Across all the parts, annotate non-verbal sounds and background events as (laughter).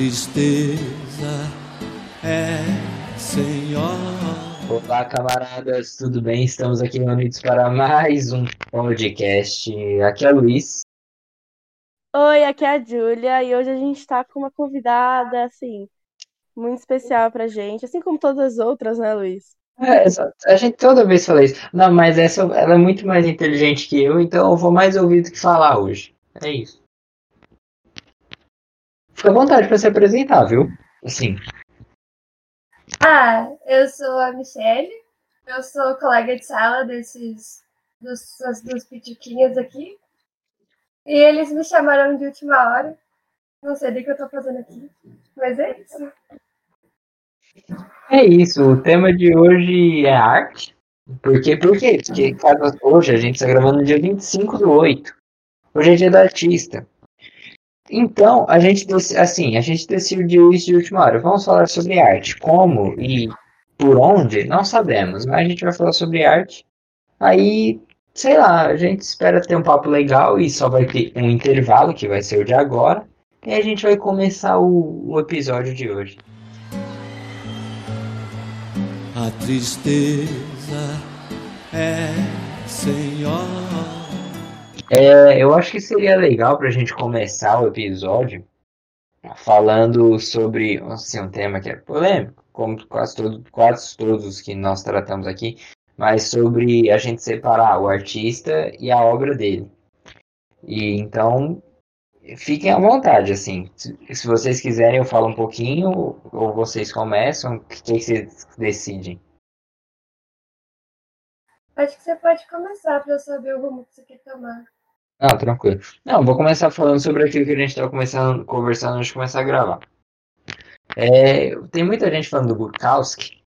tristeza é Senhor. Olá, camaradas, tudo bem? Estamos aqui reunidos para mais um podcast. Aqui é o Luiz. Oi, aqui é a Júlia e hoje a gente está com uma convidada, assim, muito especial pra gente, assim como todas as outras, né, Luiz? É. A gente toda vez fala isso. Não, mas essa ela é muito mais inteligente que eu, então eu vou mais ouvir do que falar hoje. É isso. Fica à vontade para se apresentar, viu? Assim. Ah, eu sou a Michelle, eu sou colega de sala desses dos, dos pituquinhas aqui. E eles me chamaram de última hora. Não sei do que eu tô fazendo aqui, mas é isso. É isso, o tema de hoje é arte. Por quê? Por quê? Porque hoje a gente está gravando no dia 25 do 8. Hoje é dia do artista. Então, a gente assim, a gente decidiu isso de última hora. Vamos falar sobre arte. Como e por onde? Não sabemos, mas a gente vai falar sobre arte. Aí, sei lá, a gente espera ter um papo legal e só vai ter um intervalo, que vai ser o de agora. E a gente vai começar o, o episódio de hoje. A tristeza é Senhor. É, eu acho que seria legal para a gente começar o episódio falando sobre assim, um tema que é polêmico, como quase, todo, quase todos os que nós tratamos aqui, mas sobre a gente separar o artista e a obra dele. E então fiquem à vontade, assim. Se, vocês quiserem, eu falo um pouquinho, ou vocês começam, o que, que vocês decidem? Acho que você pode começar para eu saber o rumo que você quer tomar. Ah, tranquilo. Não, vou começar falando sobre aquilo que a gente estava começando, conversando antes de começar a gravar. É, tem muita gente falando do Bukowski,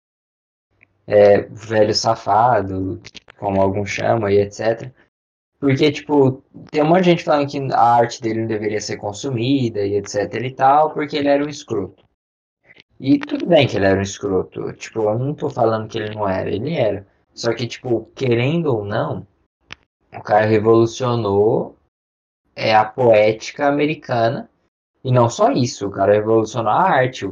é, velho safado, como alguns chamam e etc. Porque, tipo, tem um monte de gente falando que a arte dele não deveria ser consumida e etc e tal, porque ele era um escroto. E tudo bem que ele era um escroto. Tipo, eu não tô falando que ele não era, ele era. Só que, tipo, querendo ou não, o cara revolucionou é, a poética americana. E não só isso, o cara revolucionou a arte.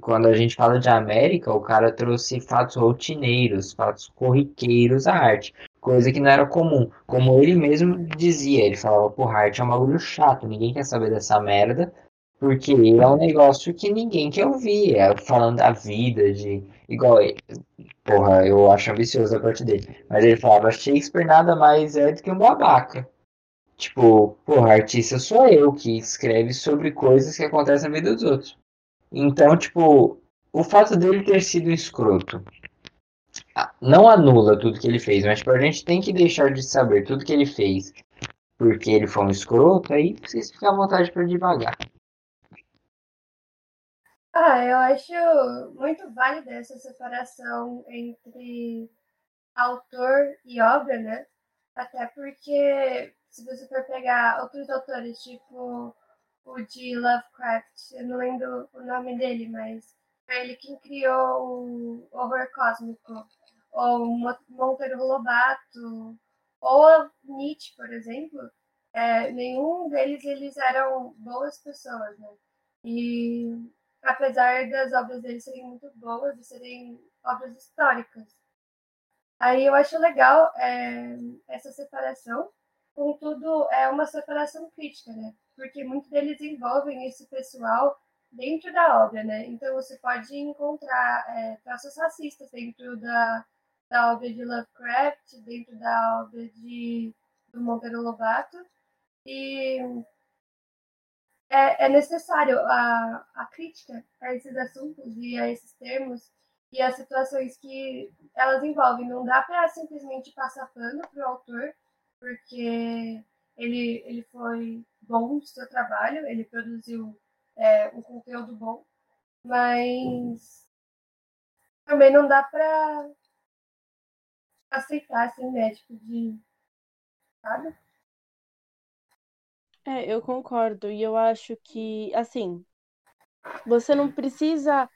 Quando a gente fala de América, o cara trouxe fatos rotineiros, fatos corriqueiros à arte. Coisa que não era comum. Como ele mesmo dizia, ele falava, porra, arte é um bagulho chato, ninguém quer saber dessa merda. Porque é um negócio que ninguém quer ouvir. É falando da vida, de. Igual. Porra, eu acho ambicioso a parte dele. Mas ele falava, Shakespeare nada mais é do que um babaca. Tipo, porra, artista sou eu que escreve sobre coisas que acontecem na vida dos outros. Então, tipo, o fato dele ter sido escroto não anula tudo que ele fez, mas tipo, a gente tem que deixar de saber tudo que ele fez porque ele foi um escroto, aí vocês ficam à vontade para devagar. Ah, eu acho muito válida essa separação entre autor e obra, né? Até porque, se você for pegar outros autores, tipo o de Lovecraft, eu não lembro o nome dele, mas foi ele quem criou o horror cósmico, ou Monteiro Lobato, ou Nietzsche, por exemplo, é, nenhum deles eles eram boas pessoas, né? E apesar das obras dele serem muito boas e serem obras históricas. Aí eu acho legal é, essa separação, contudo, é uma separação crítica, né? Porque muitos deles envolvem esse pessoal dentro da obra, né? Então você pode encontrar é, traços racistas dentro da, da obra de Lovecraft, dentro da obra de do Monteiro Lobato, e é, é necessário a, a crítica a esses assuntos e a esses termos e as situações que elas envolvem. Não dá para simplesmente passar pano para o autor, porque ele, ele foi bom no seu trabalho, ele produziu é, um conteúdo bom, mas também não dá para aceitar assim, médico né, de. Sabe? É, eu concordo. E eu acho que, assim, você não precisa.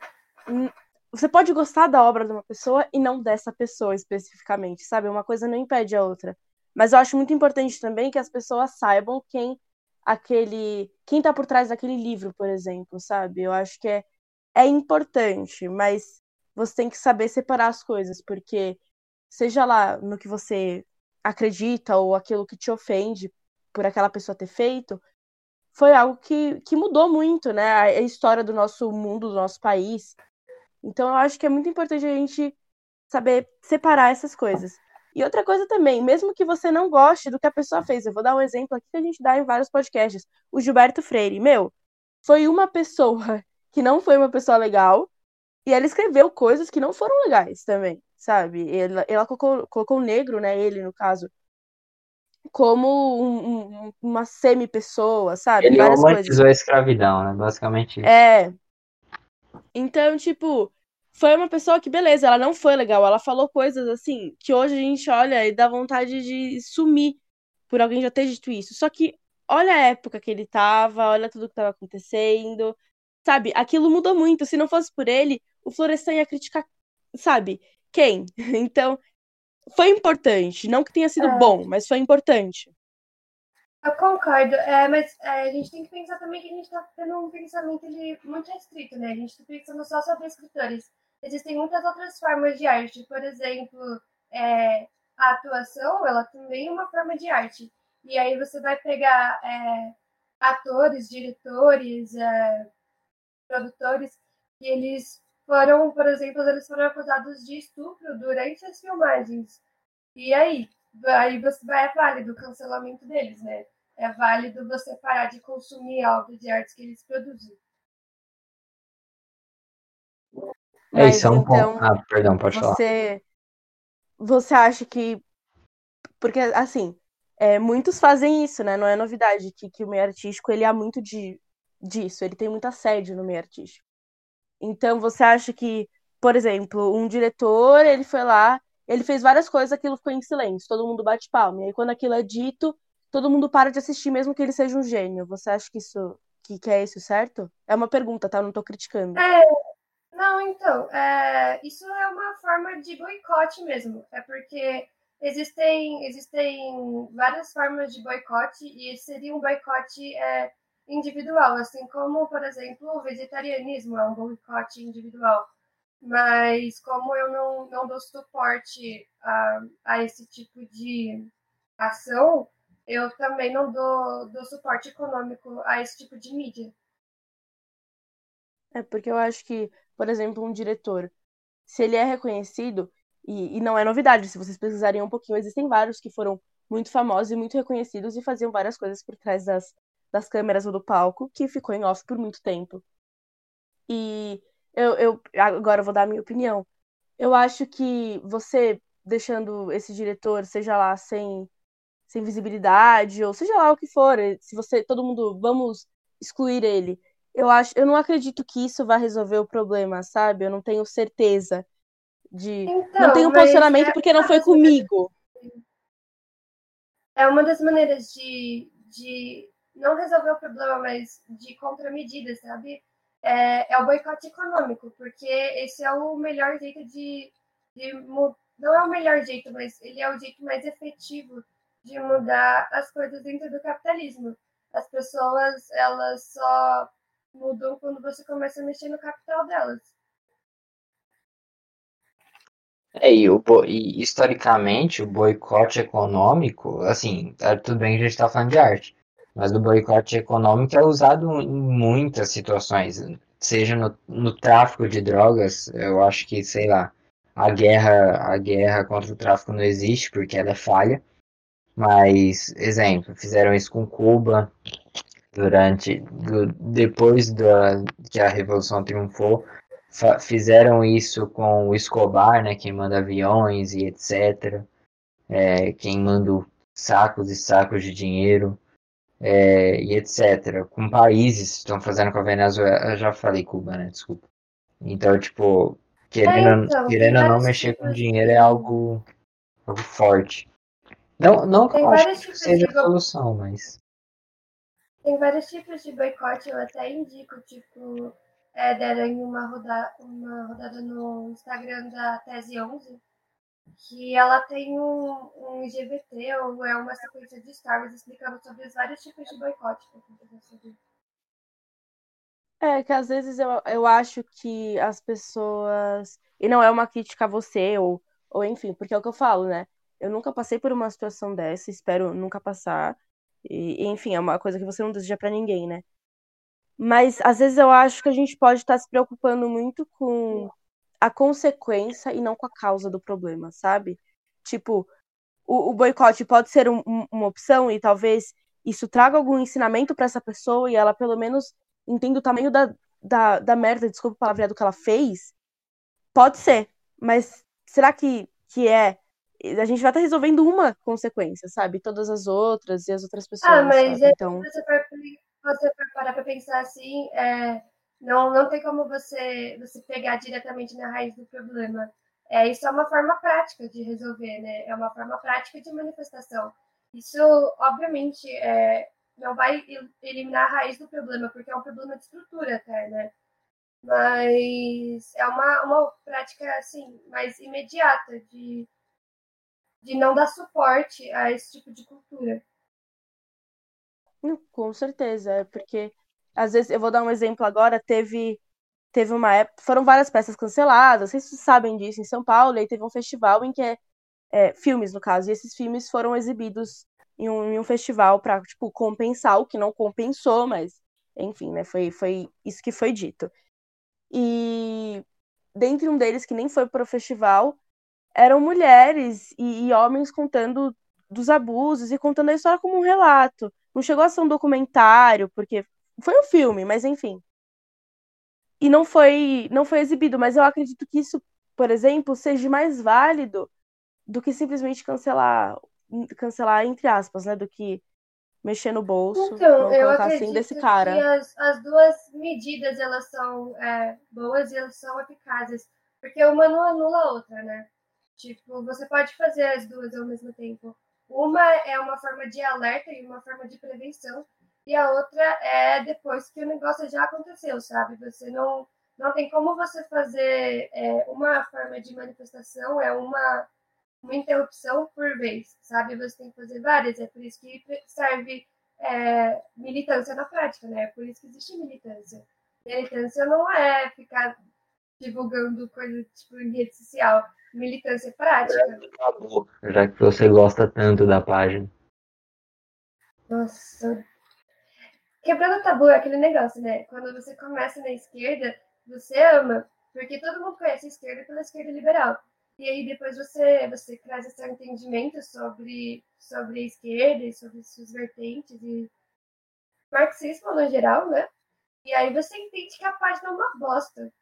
Você pode gostar da obra de uma pessoa e não dessa pessoa especificamente, sabe? Uma coisa não impede a outra. Mas eu acho muito importante também que as pessoas saibam quem aquele. Quem tá por trás daquele livro, por exemplo, sabe? Eu acho que é, é importante, mas você tem que saber separar as coisas, porque seja lá no que você acredita ou aquilo que te ofende por aquela pessoa ter feito, foi algo que, que mudou muito, né? A história do nosso mundo, do nosso país. Então eu acho que é muito importante a gente saber separar essas coisas. E outra coisa também, mesmo que você não goste do que a pessoa fez, eu vou dar um exemplo aqui que a gente dá em vários podcasts. O Gilberto Freire, meu, foi uma pessoa (laughs) que não foi uma pessoa legal, e ela escreveu coisas que não foram legais também, sabe? Ela, ela colocou, colocou negro, né, ele no caso, como um, um, uma semi-pessoa, sabe? Ele Várias romantizou coisas. a escravidão, né? Basicamente isso. É. Então, tipo, foi uma pessoa que, beleza, ela não foi legal. Ela falou coisas assim que hoje a gente olha e dá vontade de sumir por alguém já ter dito isso. Só que olha a época que ele tava, olha tudo que tava acontecendo. Sabe? Aquilo mudou muito. Se não fosse por ele, o Florestan ia criticar, sabe? Quem? (laughs) Então, foi importante. Não que tenha sido É. bom, mas foi importante. Eu concordo, é, mas é, a gente tem que pensar também que a gente está tendo um pensamento ele, muito restrito, né? A gente está pensando só sobre escritores. Existem muitas outras formas de arte, por exemplo, é, a atuação, ela também é uma forma de arte. E aí você vai pegar é, atores, diretores, é, produtores, e eles foram, por exemplo, eles foram acusados de estupro durante as filmagens. E aí? Aí você vai, é válido o cancelamento deles, né? É válido você parar de consumir a obra de arte que eles produzem. É isso, é um então, ponto. Ah, perdão, pode falar. você, você acha que. Porque, assim, é, muitos fazem isso, né? Não é novidade que, que o meio artístico ele há muito de, disso, ele tem muito assédio no meio artístico. Então, você acha que, por exemplo, um diretor, ele foi lá, ele fez várias coisas, aquilo ficou em silêncio, todo mundo bate palma. E aí, quando aquilo é dito, todo mundo para de assistir, mesmo que ele seja um gênio. Você acha que isso que, que é isso, certo? É uma pergunta, tá? Eu não tô criticando. É, não, então, é, isso é uma forma de boicote mesmo. É porque existem, existem várias formas de boicote e seria um boicote é, individual, assim como, por exemplo, o vegetarianismo é um boicote individual. Mas como eu não, não dou suporte a, a esse tipo de ação, eu também não dou, dou suporte econômico a esse tipo de mídia. É porque eu acho que, por exemplo, um diretor, se ele é reconhecido, e, e não é novidade, se vocês pesquisarem um pouquinho, existem vários que foram muito famosos e muito reconhecidos e faziam várias coisas por trás das, das câmeras ou do palco, que ficou em off por muito tempo. E eu, eu agora eu vou dar a minha opinião. Eu acho que você deixando esse diretor, seja lá sem, sem visibilidade, ou seja lá o que for, se você, todo mundo, vamos excluir ele. Eu acho, eu não acredito que isso vai resolver o problema, sabe? Eu não tenho certeza de. Então, não tenho um posicionamento é porque não foi comigo. É uma das maneiras de, de não resolver o problema, mas de contramedida, sabe? É, é o boicote econômico, porque esse é o melhor jeito de, de não é o melhor jeito, mas ele é o jeito mais efetivo de mudar as coisas dentro do capitalismo. As pessoas, elas só mudam quando você começa a mexer no capital delas. É, e, o, e historicamente, o boicote econômico, assim, tá tudo bem que a gente está falando de arte, mas o boicote econômico é usado em muitas situações, seja no, no tráfico de drogas, eu acho que, sei lá, a guerra, a guerra contra o tráfico não existe porque ela é falha, mas, exemplo, fizeram isso com Cuba durante, do- depois da, que a Revolução triunfou, fizeram isso com o Escobar, né, quem manda aviões e etc. É, quem manda sacos e sacos de dinheiro é, e etc. Com países estão fazendo com a Venezuela. Eu já falei Cuba, né? Desculpa. Então, tipo, querendo, É, então, querendo ou não mexer com tipos dinheiro é algo, algo forte. Não, não que Tem eu acho que seja a solução, mas. Tem vários tipos de boicote, eu até indico, tipo, é, deram uma, roda, uma rodada no Instagram da Tese 11, que ela tem um, um IGBT ou é uma sequência de stories explicando sobre os vários tipos de boicote que acontecem É, que às vezes eu, eu acho que as pessoas. E não é uma crítica a você, ou, ou enfim, porque é o que eu falo, né? Eu nunca passei por uma situação dessa, espero nunca passar. E, enfim, é uma coisa que você não deseja para ninguém, né? Mas às vezes eu acho que a gente pode estar se preocupando muito com a consequência e não com a causa do problema, sabe? Tipo, o, o boicote pode ser um, um, uma opção e talvez isso traga algum ensinamento para essa pessoa e ela pelo menos entenda o tamanho da, da, da merda, desculpa o palavreado que ela fez. Pode ser, mas será que, que é? A gente vai estar resolvendo uma consequência, sabe? Todas as outras e as outras pessoas. Ah, mas é, então... você for, você for parar pra pensar assim, é não, não tem como você, você pegar diretamente na raiz do problema. É, isso é uma forma prática de resolver, né? É uma forma prática de manifestação. Isso, obviamente, é, não vai eliminar a raiz do problema, porque é um problema de estrutura até, né? Mas é uma, uma prática, assim, mais imediata de, de não dar suporte a esse tipo de cultura. Com certeza, é porque às vezes, eu vou dar um exemplo agora, teve teve uma época, foram várias peças canceladas, vocês sabem disso, em São Paulo, e aí teve um festival em que é, é filmes, no caso, e esses filmes foram exibidos em um, em um festival para tipo, compensar o que não compensou, mas, enfim, né, foi, foi isso que foi dito. E dentre um deles, que nem foi para o festival, eram mulheres e, e homens contando dos abusos e contando a história como um relato. Não chegou a ser um documentário, porque foi um filme, mas enfim. E não foi, não foi exibido, mas eu acredito que isso, por exemplo, seja mais válido do que simplesmente cancelar, cancelar entre aspas, né, do que mexer no bolso, então, eu assim, acredito assim desse cara. Que as, as duas medidas elas são é, boas e elas são eficazes, porque uma não anula a outra, né? Tipo, você pode fazer as duas ao mesmo tempo. Uma é uma forma de alerta e uma forma de prevenção, e a outra é depois que o negócio já aconteceu, sabe? Você não, não tem como você fazer é, uma forma de manifestação, é uma, uma interrupção por vez, sabe? Você tem que fazer várias, é por isso que serve é, militância na prática, né? É por isso que existe militância. Militância não é ficar divulgando coisa tipo em rede social. Militância prática. Já que você gosta tanto da página. Nossa, Quebrando o tabu é aquele negócio, né? Quando você começa na esquerda, você ama, porque todo mundo conhece a esquerda pela esquerda liberal. E aí depois você, você traz esse entendimento sobre, sobre a esquerda e sobre suas vertentes e marxismo no geral, né? E aí você entende que a página é uma bosta.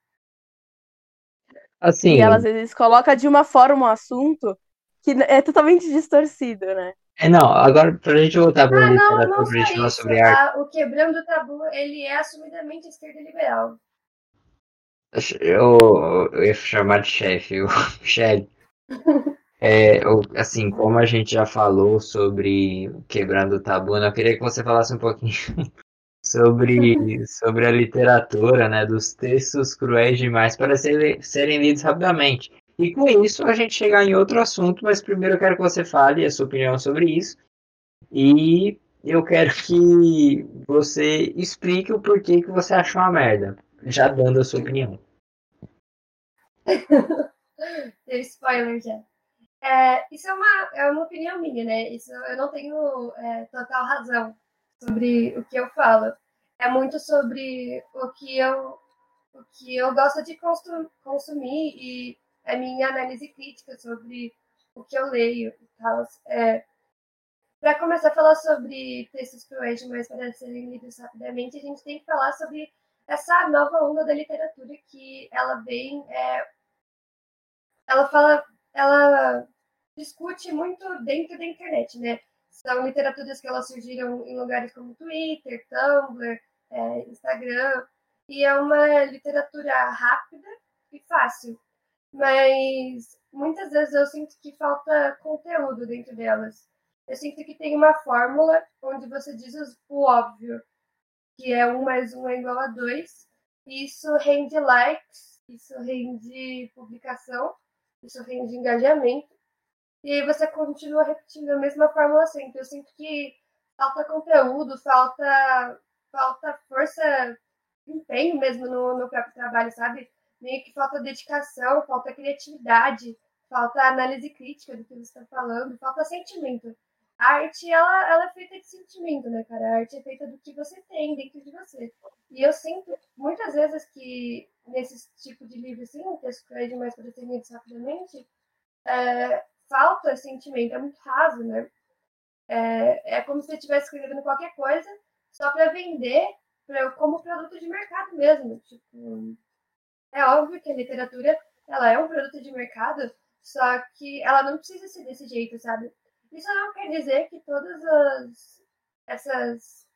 Assim. E ela às vezes coloca de uma forma um assunto que é totalmente distorcido, né? É, não, agora pra gente voltar para ah, não, não pra gente falar sobre arte. O Quebrando o Tabu, ele é assumidamente esquerda liberal. Eu, eu ia chamar de chefe, o (laughs) chefe. (laughs) É, assim, como a gente já falou sobre Quebrando o Tabu, eu queria que você falasse um pouquinho (laughs) sobre, sobre a literatura, né, dos textos cruéis demais para ser, serem lidos rapidamente. E com isso a gente chegar em outro assunto, mas primeiro eu quero que você fale a sua opinião sobre isso. E eu quero que você explique o porquê que você achou uma merda, já dando a sua opinião. (laughs) Deu spoiler já. É, isso é uma, é uma opinião minha, né? Isso, eu não tenho é, total razão sobre o que eu falo. É muito sobre o que eu, o que eu gosto de consumir e a minha análise crítica sobre o que eu leio e tal. É, para começar a falar sobre textos cruéis demais para serem lidos rapidamente, a gente tem que falar sobre essa nova onda da literatura que ela vem, é, ela fala, ela discute muito dentro da internet, né? São literaturas que elas surgiram em lugares como Twitter, Tumblr, é, Instagram, e é uma literatura rápida e fácil mas muitas vezes eu sinto que falta conteúdo dentro delas. Eu sinto que tem uma fórmula onde você diz o óbvio, que é um mais um é igual a dois. E isso rende likes, isso rende publicação, isso rende engajamento. e aí você continua repetindo a mesma fórmula sempre. Eu sinto que falta conteúdo, falta, falta força, empenho mesmo no, no próprio trabalho, sabe? Meio que falta dedicação, falta criatividade, falta análise crítica do que você está falando, falta sentimento. A arte, ela, ela é feita de sentimento, né, cara? A arte é feita do que você tem dentro de você. E eu sinto, muitas vezes, que nesse tipo de livro, assim, texto que é demais para definir rapidamente, é, falta sentimento, é muito raso, né? É, é como se você estivesse escrevendo qualquer coisa só para vender pra, como produto de mercado mesmo. Tipo, é óbvio que a literatura ela é um produto de mercado, só que ela não precisa ser desse jeito, sabe? Isso não quer dizer que todas as, essas,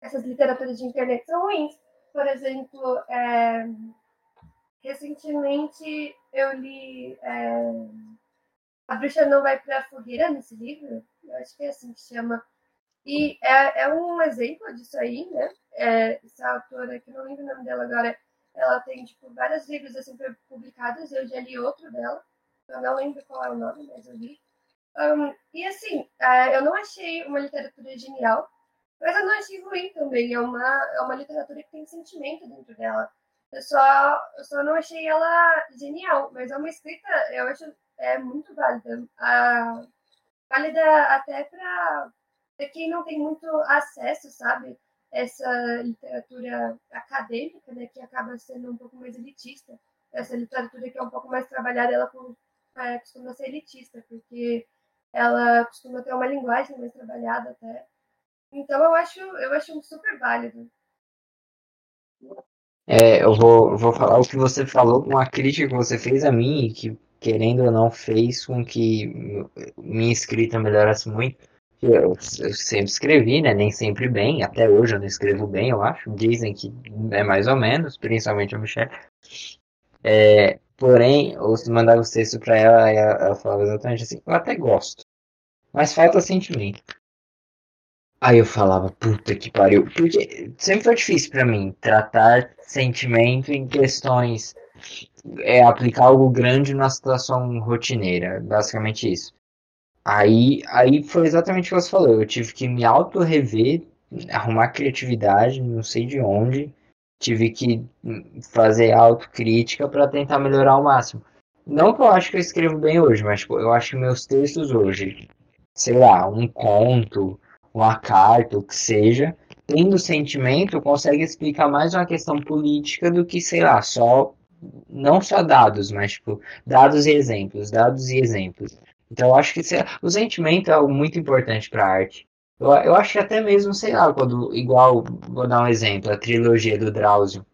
essas literaturas de internet são ruins. Por exemplo, é, recentemente eu li é, A Bruxa Não Vai Pra Fogueira nesse livro, eu acho que é assim que chama. E é, é um exemplo disso aí, né? É, essa autora, que não lembro o nome dela agora, ela tem tipo, vários livros assim publicados, eu já li outro dela, eu não lembro qual é o nome, mas eu li. Um, e assim, uh, eu não achei uma literatura genial, mas eu não achei ruim também. É uma, é uma literatura que tem sentimento dentro dela. Eu só, eu só não achei ela genial, mas é uma escrita, eu acho, é muito válida. Válida até para quem não tem muito acesso, sabe? Essa literatura acadêmica, né, que acaba sendo um pouco mais elitista. Essa literatura que é um pouco mais trabalhada, ela é, costuma ser elitista, porque ela costuma ter uma linguagem mais trabalhada até. Então eu acho, eu acho super válido. É, eu vou, vou falar o que você falou, uma crítica que você fez a mim, que querendo ou não fez com que minha escrita melhorasse muito. Eu, eu, sempre escrevi, né? Nem sempre bem, até hoje eu não escrevo bem, eu acho. Dizem que é mais ou menos, principalmente a Michelle. É, Porém, se mandava o texto pra ela, ela, ela falava exatamente assim, eu até gosto. Mas falta sentimento. Aí eu falava, puta que pariu. Porque sempre foi difícil para mim tratar sentimento em questões. É, aplicar algo grande numa situação rotineira. Basicamente isso. Aí, aí foi exatamente o que você falou. Eu tive que me auto-rever, arrumar criatividade, não sei de onde tive que fazer autocrítica para tentar melhorar ao máximo. Não que eu acho que eu escrevo bem hoje, mas tipo, eu acho que meus textos hoje, sei lá, um conto, uma carta, o que seja, tendo sentimento, consegue explicar mais uma questão política do que, sei lá, só não só dados, mas tipo, dados e exemplos, dados e exemplos. Então eu acho que o sentimento é algo muito importante para a arte. Eu, eu acho que até mesmo, sei lá, quando, igual, vou dar um exemplo, a trilogia do Drauzio,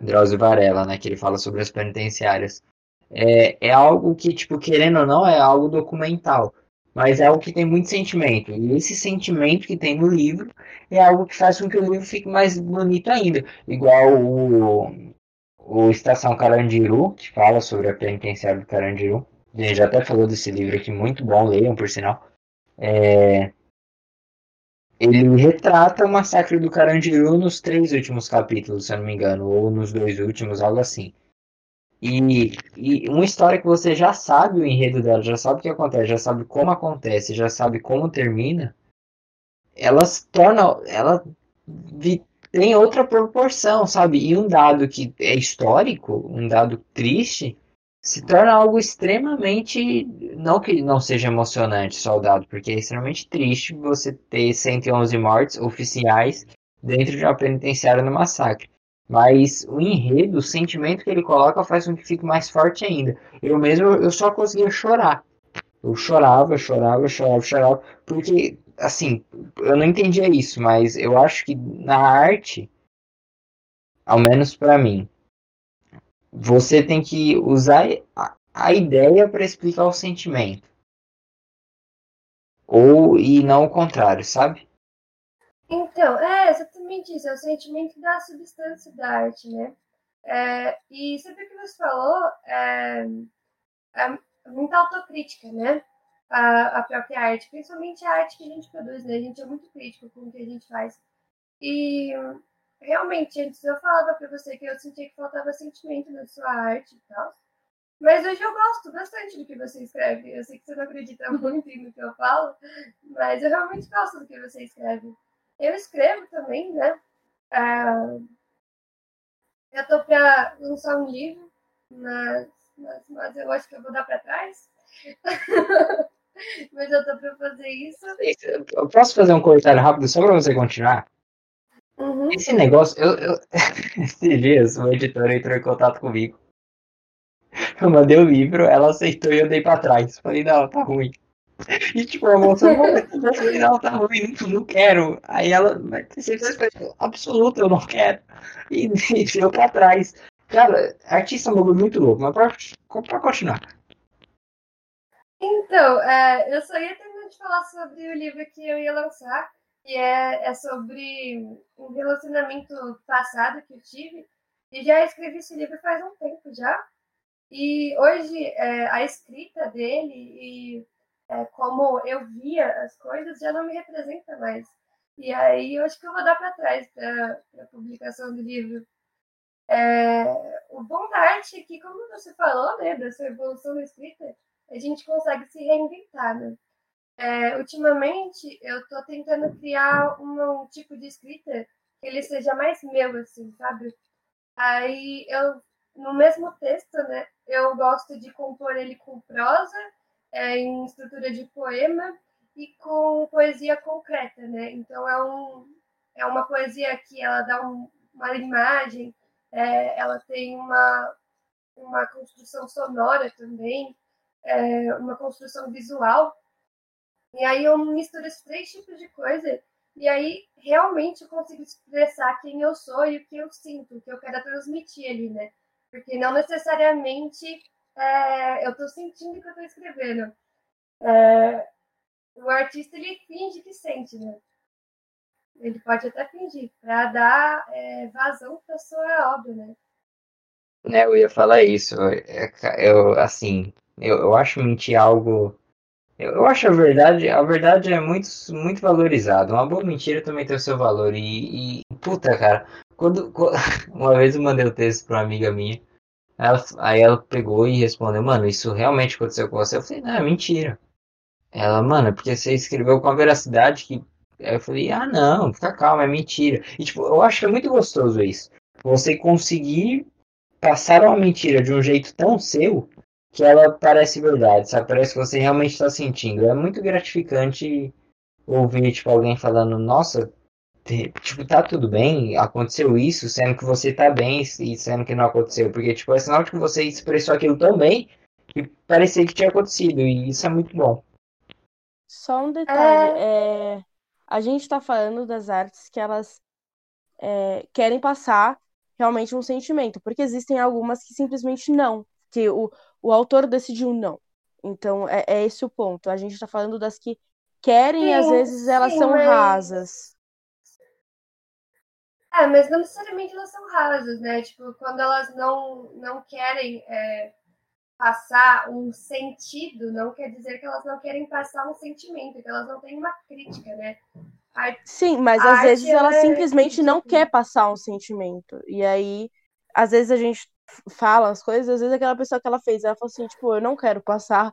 Drauzio Varela, né, que ele fala sobre as penitenciárias. É, é algo que, tipo, querendo ou não, é algo documental, mas é algo que tem muito sentimento. E esse sentimento que tem no livro é algo que faz com que o livro fique mais bonito ainda. Igual o, o Estação Carandiru, que fala sobre a penitenciária do Carandiru. Gente já até falou desse livro aqui, muito bom, leiam por sinal. É, ele retrata o massacre do Carandiru nos três últimos capítulos, se eu não me engano, ou nos dois últimos, algo assim. E, e uma história que você já sabe o enredo dela, já sabe o que acontece, já sabe como acontece, já sabe como termina, ela se torna. Ela tem outra proporção, sabe? E um dado que é histórico, um dado triste, se torna algo extremamente. Não que não seja emocionante, soldado, porque é extremamente triste você ter 111 mortes oficiais dentro de uma penitenciária no massacre. Mas o enredo, o sentimento que ele coloca faz com que fique mais forte ainda. Eu mesmo, eu só conseguia chorar. Eu chorava, chorava, chorava, chorava, porque, assim, eu não entendia isso, mas eu acho que na arte, ao menos para mim, você tem que usar a, ideia para explicar o sentimento. Ou e não o contrário, sabe? Então, é exatamente isso, é o sentimento da substância da arte, né? É, e sempre que você falou, é, é muita autocrítica, né? A, a, própria arte, principalmente a arte que a gente produz, né? A gente é muito crítico com o que a gente faz. E realmente, antes eu falava para você que eu sentia que faltava sentimento na sua arte e tal. Mas hoje eu gosto bastante do que você escreve. Eu sei que você não acredita (laughs) muito no que eu falo, mas eu realmente gosto do que você escreve. Eu escrevo também, né? Ah, eu tô para lançar um livro, mas, mas, mas, eu acho que eu vou dar para trás. (laughs) mas eu tô para fazer isso. Eu posso fazer um comentário rápido só para você continuar? Uhum. Esse negócio, eu, eu... (laughs) esses dias o editor entrou em contato comigo. Eu mandei o livro, ela aceitou e eu dei pra trás. Falei, não, tá ruim. E tipo, a moça, eu falei, não, tá ruim, não, não quero. Aí ela, mas absoluta, eu não quero. E, (laughs) e deu pra trás. Cara, artista é um muito louco, mas pra, pra continuar. Então, é, eu só ia terminar de falar sobre o livro que eu ia lançar, que é, é sobre um relacionamento passado que eu tive. E já escrevi esse livro faz um tempo já. E hoje é, a escrita dele e é, como eu via as coisas já não me representa mais. E aí eu acho que eu vou dar para trás para a publicação do livro. É, o bom da arte é que, como você falou, né, dessa evolução da escrita, a gente consegue se reinventar, né? É, ultimamente, eu estou tentando criar um, um, tipo de escrita que ele seja mais meu, assim, sabe? Aí, eu, no mesmo texto, né, eu gosto de compor ele com prosa, é, em estrutura de poema e com poesia concreta, né? Então, é, um, é uma poesia que ela dá um, uma imagem, é, ela tem uma, uma construção sonora também, é, uma construção visual, e aí eu misturo esses três tipos de coisa e aí realmente eu consigo expressar quem eu sou e o que eu sinto, o que eu quero transmitir ali, né? Porque não necessariamente é, eu estou sentindo que eu estou escrevendo. É, o artista ele finge que sente, né? Ele pode até fingir para dar é, vazão para sua obra, né? É, eu ia falar isso. É, eu, assim, eu, eu acho mentir algo eu acho a verdade, a verdade é muito, muito valorizada. Uma boa mentira também tem o seu valor. E, e puta, cara, quando, (laughs) quando, uma vez eu mandei o um texto pra uma amiga minha, ela, aí ela pegou e respondeu, mano, isso realmente aconteceu com você? Eu falei, não, é mentira. Ela, mano, é porque você escreveu com a veracidade que. Aí eu falei, ah, não, fica calma, é mentira. E tipo, eu acho que é muito gostoso isso. Você conseguir passar uma mentira de um jeito tão seu que ela parece verdade, sabe? Parece que você realmente está sentindo. É muito gratificante ouvir, tipo, alguém falando, nossa, tipo, tá tudo bem, aconteceu isso, sendo que você tá bem e sendo que não aconteceu. Porque, tipo, é sinal de que você expressou aquilo tão bem que parecia que tinha acontecido. E isso é muito bom. Só um detalhe. É... A gente tá falando das artes que elas é, querem passar realmente um sentimento. Porque existem algumas que simplesmente não. Que o, o autor decidiu não. Então, é, é esse o ponto. A gente está falando das que querem sim, e às vezes elas sim, são mas... rasas. É, mas não necessariamente elas são rasas, né? Tipo, quando elas não, não querem é, passar um sentido, não quer dizer que elas não querem passar um sentimento, que elas não têm uma crítica, né? A, Sim, mas às vezes ela é simplesmente não quer passar um sentimento. E aí, às vezes a gente fala as coisas, às vezes aquela pessoa que ela fez, ela falou assim, tipo, eu não quero passar.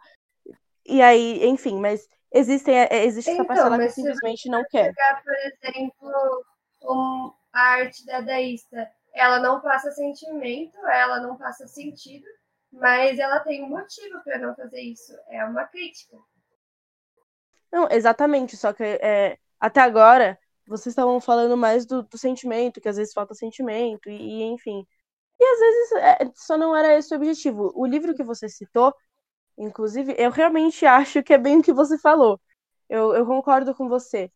E aí, enfim, mas existem, é, existe então, essa parcela que simplesmente não quer. Pegar, por exemplo, um, a arte dadaísta, ela não passa sentimento, ela não passa sentido, mas ela tem um motivo para não fazer isso. É uma crítica. Não, exatamente, só que é, até agora vocês estavam falando mais do, do, sentimento, que às vezes falta sentimento, e, e enfim. E às vezes é, só não era esse o objetivo. O livro que você citou, inclusive, eu realmente acho que é bem o que você falou. Eu, eu concordo com você.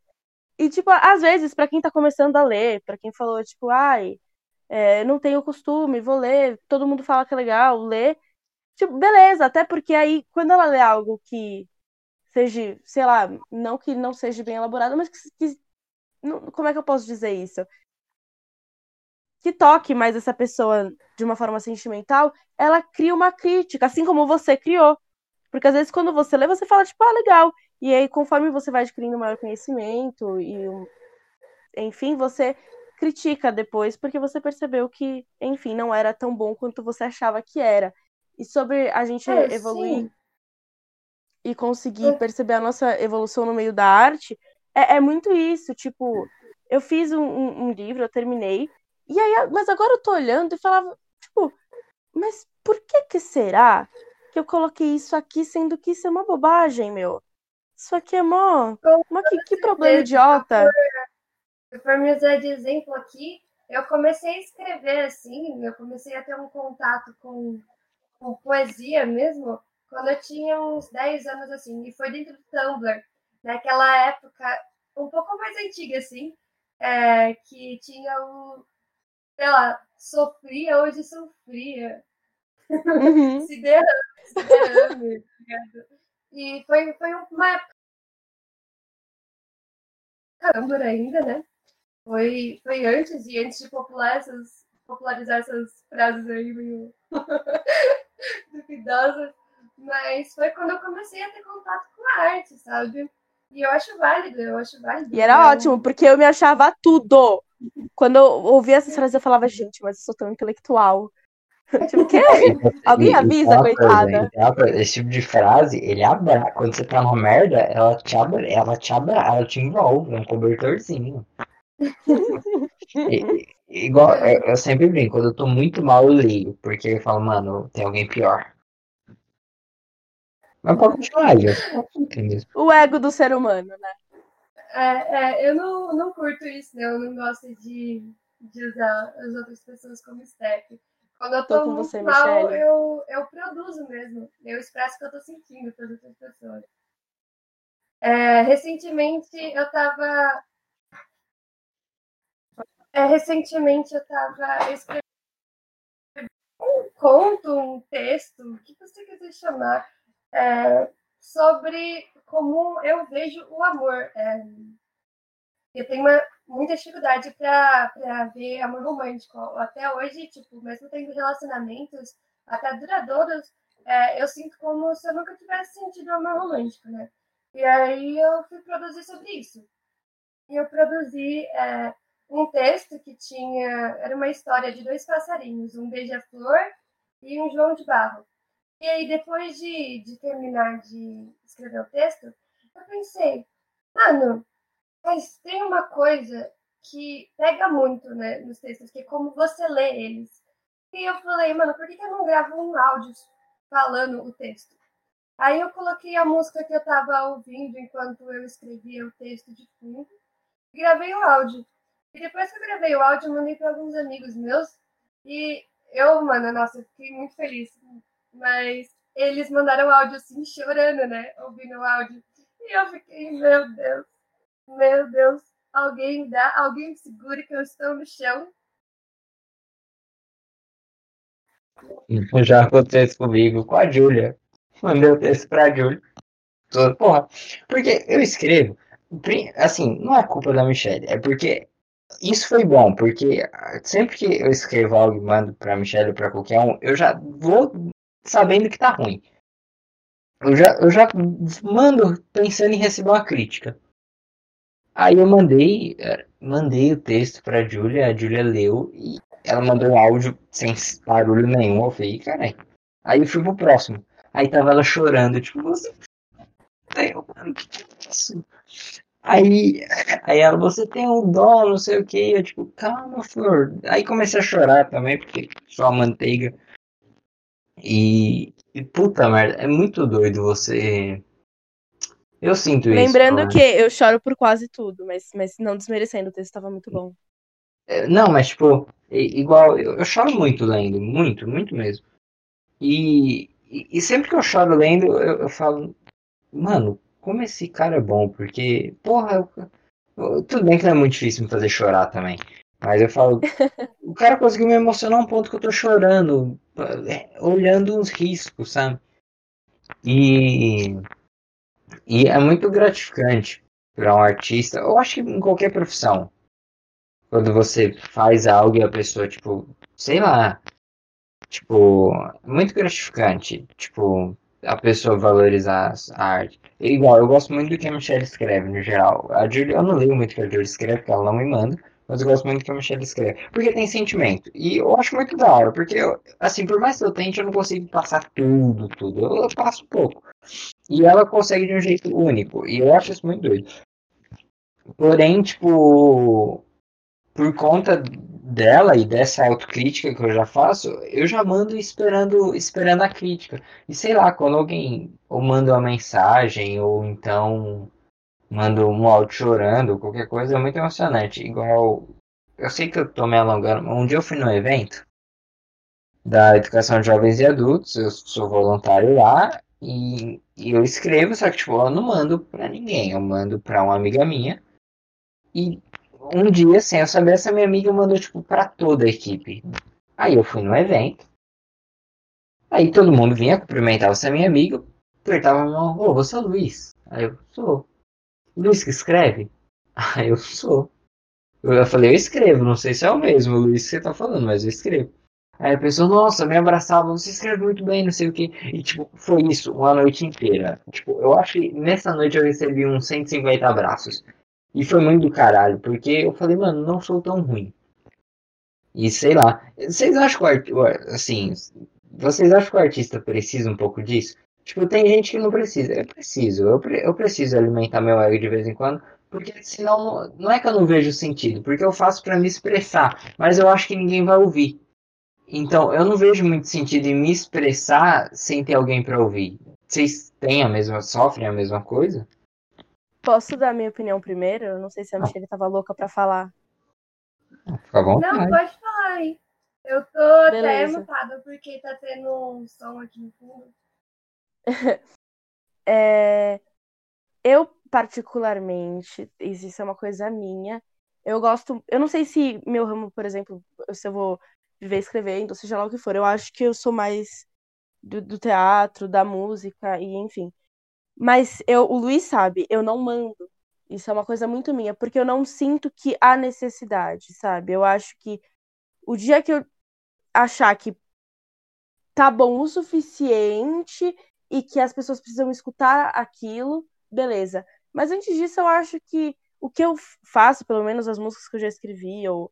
E, tipo, às vezes, para quem tá começando a ler, para quem falou, tipo, ai, é, não tenho costume, vou ler, todo mundo fala que é legal, ler. Tipo, beleza, até porque aí, quando ela lê algo que seja, sei lá, não que não seja bem elaborado, mas que, que como é que eu posso dizer isso? Que toque mais essa pessoa de uma forma sentimental, ela cria uma crítica, assim como você criou. Porque às vezes quando você lê, você fala, tipo, ah, legal. E aí, conforme você vai adquirindo maior conhecimento e, enfim, você critica depois porque você percebeu que, enfim, não era tão bom quanto você achava que era. E sobre a gente É, evoluir sim. e conseguir É. perceber a nossa evolução no meio da arte, é, é muito isso. Tipo, eu fiz um, um- um livro, eu terminei, e aí, mas agora eu tô olhando e falava, tipo, mas por que que será que eu coloquei isso aqui, sendo que isso é uma bobagem, meu? Isso aqui é mó. Mó que, que problema idiota. For me usar de exemplo aqui, eu comecei a escrever assim, eu comecei a ter um contato com, com poesia mesmo, quando eu tinha uns 10 anos assim, e foi dentro do Tumblr, naquela época um pouco mais antiga assim, é, que tinha o, sei lá, sofria, hoje sofria, Uhum. (laughs) se derrame, se derrame, tá? E foi, foi uma época Tumblr ainda, né? Foi, foi antes e antes de popular essas, popularizar essas frases aí meio (laughs) duvidosas. Mas foi quando eu comecei a ter contato com a arte, sabe? E eu acho válido, eu acho válido. E era Eu- ótimo, porque eu me achava tudo. Quando eu ouvia essas frases, eu falava, gente, mas eu sou tão intelectual. (laughs) tipo, o quê? (laughs) Alguém avisa, coitada. Esse tipo de frase, ele abra. Quando você tá numa merda, ela te abra, ela te abra, ela te envolve, é um cobertorzinho. E- e- igual, eu, eu sempre brinco, quando eu tô muito mal, eu leio, porque eu falo, mano, tem alguém pior. Mas pode continuar. O ego do ser humano, né? É, é, eu não, não curto isso, né? Eu não gosto de, de usar as outras pessoas como step. Quando eu Tô tô, muito você, mal, Michele. eu, eu produzo mesmo. Eu expresso o que eu tô sentindo para as outras pessoas. É, recentemente eu tava. É, recentemente eu tava escrevendo um conto, um texto, o que você quiser chamar, é, sobre como eu vejo o amor. É, eu tenho uma, muita dificuldade para ver amor romântico. Até hoje, tipo, mesmo tendo relacionamentos até duradouros, é, eu sinto como se eu nunca tivesse sentido amor romântico, né? E aí eu fui produzir sobre isso. E eu produzi é, um texto que tinha. Era uma história de dois passarinhos, um beija-flor e um João de Barro. E aí, depois de, de terminar de escrever o texto, eu pensei, mano, mas tem uma coisa que pega muito né, nos textos, que é como você lê eles. E eu falei, mano, por que, que eu não gravo um áudio falando o texto? Aí eu coloquei a música que eu tava ouvindo enquanto eu escrevia o texto de fundo e gravei o áudio. E depois que eu gravei o áudio, eu mandei para alguns amigos meus e eu, mano, nossa, eu fiquei muito feliz. Mas eles mandaram áudio assim, chorando, né? Ouvindo o áudio. E eu fiquei, meu Deus, meu Deus, alguém me dá, alguém me segure que eu estou no chão. Já aconteceu comigo, com a Júlia. Mandei o texto pra Júlia. Porra, porque eu escrevo, assim, não é culpa da Michelle, é porque isso foi bom, porque sempre que eu escrevo algo e mando pra Michelle ou pra qualquer um, eu já vou sabendo que tá ruim. Eu já, eu já mando pensando em receber uma crítica. Aí eu mandei, eh, mandei o texto pra Júlia, a Júlia leu e ela mandou um áudio sem barulho nenhum. Eu falei, caralho. Aí eu fui pro próximo. Aí tava ela chorando, tipo, você. Eu, mano, que que é isso? Aí, aí ela, você tem um dó, não sei o que. Eu, tipo, calma, flor. Aí comecei a chorar também, porque só manteiga. E, e puta merda, é muito doido você. Eu sinto isso. Lembrando né? que eu choro por quase tudo, mas, mas não desmerecendo, o texto estava muito bom. É, Não, mas tipo, igual, eu, eu choro muito lendo, muito, muito mesmo. E, e, e sempre que eu choro lendo, eu, eu falo, mano, como esse cara é bom, porque, porra, eu- tudo bem que não é muito difícil me fazer chorar também. Mas eu falo, o cara conseguiu me emocionar um ponto que eu tô chorando, é, olhando uns riscos, sabe? E, e é muito gratificante para um artista, eu acho que em qualquer profissão quando você faz algo e a pessoa, tipo, sei lá, tipo, é muito gratificante, tipo, a pessoa valorizar a arte. Igual, eu gosto muito do que a Michelle escreve, no geral. A Julia, eu não leio muito o que a Julia escreve, porque ela não me manda, mas eu gosto muito que a Michelle escreve. Porque tem sentimento. E eu acho muito da hora, porque, eu, assim, por mais que eu tente, eu não consigo passar tudo, tudo. Eu, eu passo pouco. E ela consegue de um jeito único. E eu acho isso muito doido. Porém, tipo, por conta dela e dessa autocrítica que eu já faço, eu já mando esperando, esperando a crítica. E sei lá, quando alguém ou manda uma mensagem ou então manda um áudio chorando, qualquer coisa, é muito emocionante. Igual, eu sei que eu tô me alongando, um dia eu fui num evento da Educação de Jovens e Adultos, eu sou voluntário lá, e, e eu escrevo, só que tipo, eu não mando pra ninguém, eu mando pra uma amiga minha, e um dia, sem eu saber, essa minha amiga mandou, tipo, pra toda a equipe. Aí eu fui no evento. Aí todo mundo vinha cumprimentar essa minha amiga. Apertava a mão, ô, você é Luiz? Aí eu sou. Luiz que escreve? Aí (laughs) eu sou. Eu falei, eu escrevo, não sei se é o mesmo Luiz que você tá falando, mas eu escrevo. Aí a pessoa, nossa, me abraçava, você escreve muito bem, não sei o que. E, tipo, foi isso, uma noite inteira. Tipo, eu acho que nessa noite eu recebi uns 150 abraços. E foi muito do caralho, porque eu falei, mano, não sou tão ruim. E sei lá, vocês acham que o assim, vocês acham que o artista precisa um pouco disso? Tipo, tem gente que não precisa. Eu preciso, eu, eu preciso alimentar meu ego de vez em quando, porque senão não é que eu não vejo sentido, porque eu faço para me expressar, mas eu acho que ninguém vai ouvir. Então, eu não vejo muito sentido em me expressar sem ter alguém para ouvir. Vocês têm a mesma, sofrem a mesma coisa? Posso dar minha opinião primeiro? Eu não sei se a Michelle tava louca para falar. Fica bom. Não, pode falar aí. Eu tô Beleza. até mutada porque tá tendo um som aqui no fundo. (laughs) É, Eu, particularmente, isso é uma coisa minha. Eu gosto. Eu não sei se meu ramo, por exemplo, se eu vou viver escrevendo, seja lá o que for. Eu acho que eu sou mais do, do teatro, da música, e enfim. Mas eu, o Luiz sabe, eu não mando. Isso é uma coisa muito minha, porque eu não sinto que há necessidade, sabe? Eu acho que o dia que eu achar que tá bom o suficiente e que as pessoas precisam escutar aquilo, beleza. Mas antes disso, eu acho que o que eu faço, pelo menos as músicas que eu já escrevi, ou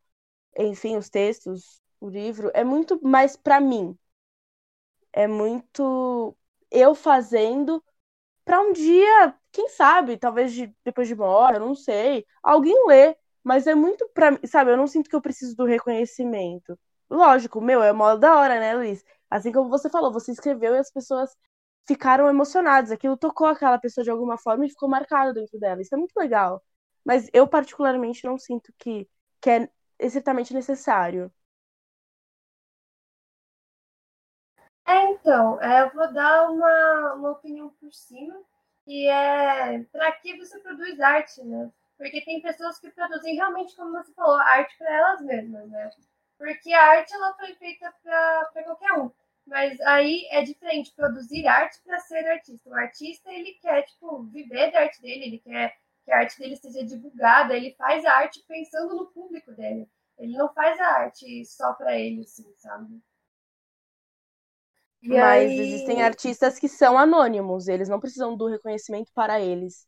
enfim, os textos, o livro, é muito mais pra mim. É muito eu fazendo pra um dia, quem sabe, talvez de, depois de uma hora, não sei, alguém lê. Mas é muito pra sabe? Eu não sinto que eu preciso do reconhecimento. Lógico, meu, é mó da hora, né, Luiz? Assim como você falou, você escreveu e as pessoas ficaram emocionadas. Aquilo tocou aquela pessoa de alguma forma e ficou marcado dentro dela. Isso é muito legal. Mas eu, particularmente, não sinto que, que é estritamente necessário. É, então, é, eu vou dar uma, uma opinião por cima, que é para que você produz arte, né? Porque tem pessoas que produzem realmente, como você falou, arte para elas mesmas, né? Porque a arte ela foi feita para qualquer um. Mas aí é diferente produzir arte para ser artista. O artista ele quer tipo viver da arte dele, ele quer que a arte dele seja divulgada, ele faz a arte pensando no público dele. Ele não faz a arte só para ele, assim, sabe? E Mas aí- existem artistas que são anônimos, eles não precisam do reconhecimento para eles.